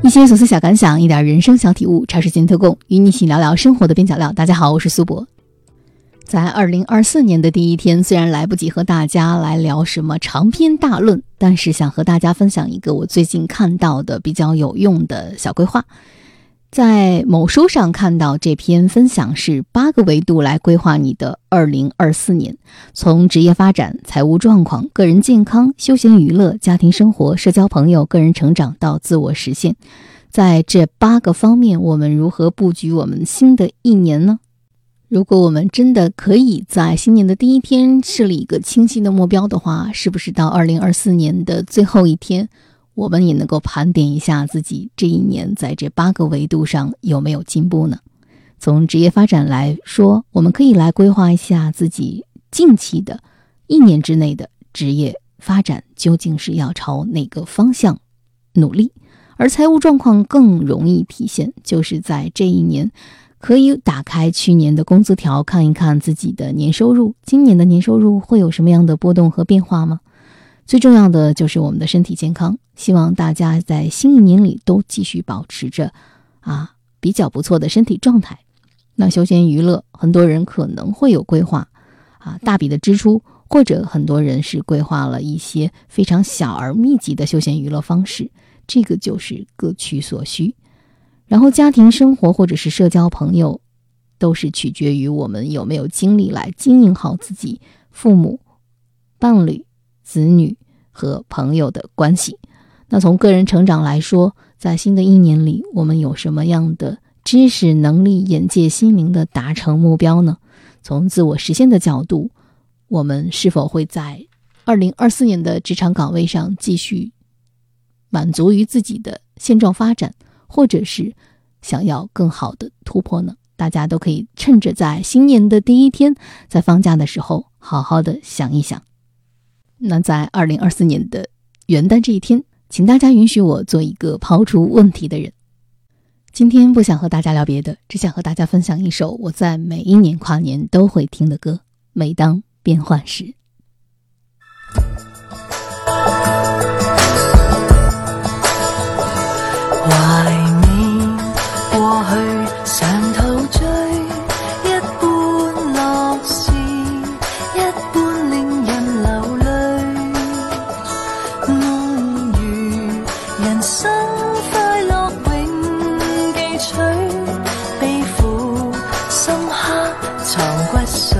一些琐碎小感想，一点人生小体悟，茶水间特供，与你一起聊聊生活的边角料。大家好，我是苏博。在二零二四年的第一天，虽然来不及和大家来聊什么长篇大论，但是想和大家分享一个我最近看到的比较有用的小规划。在某书上看到这篇分享是八个维度来规划你的二零二四年，从职业发展、财务状况、个人健康、休闲娱乐、家庭生活、社交朋友、个人成长到自我实现，在这八个方面，我们如何布局我们新的一年呢？如果我们真的可以在新年的第一天设立一个清晰的目标的话，是不是到二零二四年的最后一天，我们也能够盘点一下自己这一年在这八个维度上有没有进步呢？从职业发展来说，我们可以来规划一下自己近期的一年之内的职业发展究竟是要朝哪个方向努力，而财务状况更容易体现，就是在这一年。可以打开去年的工资条，看一看自己的年收入，今年的年收入会有什么样的波动和变化吗？最重要的就是我们的身体健康，希望大家在新一年里都继续保持着啊比较不错的身体状态。那休闲娱乐，很多人可能会有规划啊大笔的支出，或者很多人是规划了一些非常小而密集的休闲娱乐方式，这个就是各取所需。然后，家庭生活或者是社交朋友，都是取决于我们有没有精力来经营好自己父母、伴侣、子女和朋友的关系。那从个人成长来说，在新的一年里，我们有什么样的知识、能力、眼界、心灵的达成目标呢？从自我实现的角度，我们是否会在二零二四年的职场岗位上继续满足于自己的现状发展？或者是想要更好的突破呢？大家都可以趁着在新年的第一天，在放假的时候，好好的想一想。那在二零二四年的元旦这一天，请大家允许我做一个抛出问题的人。今天不想和大家聊别的，只想和大家分享一首我在每一年跨年都会听的歌。每当变换时。人生快乐永记取悲苦深刻藏骨髓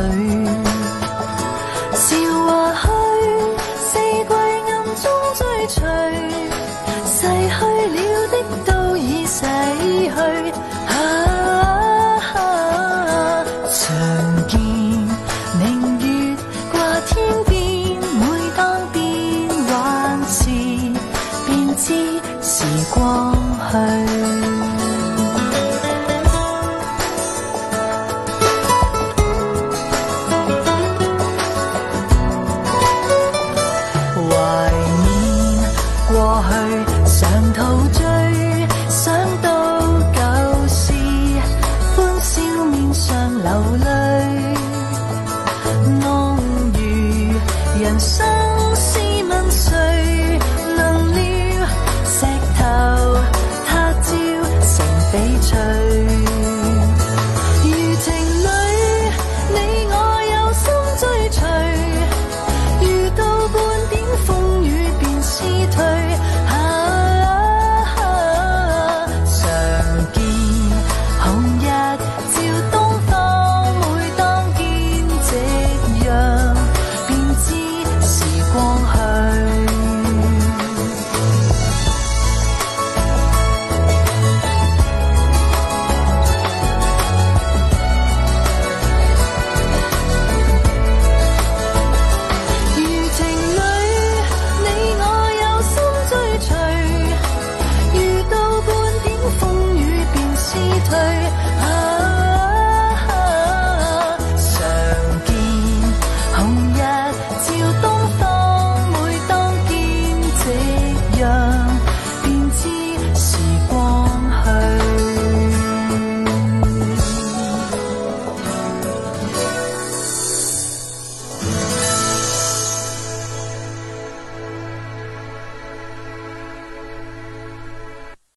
韶华去四季暗中追随。知时光去。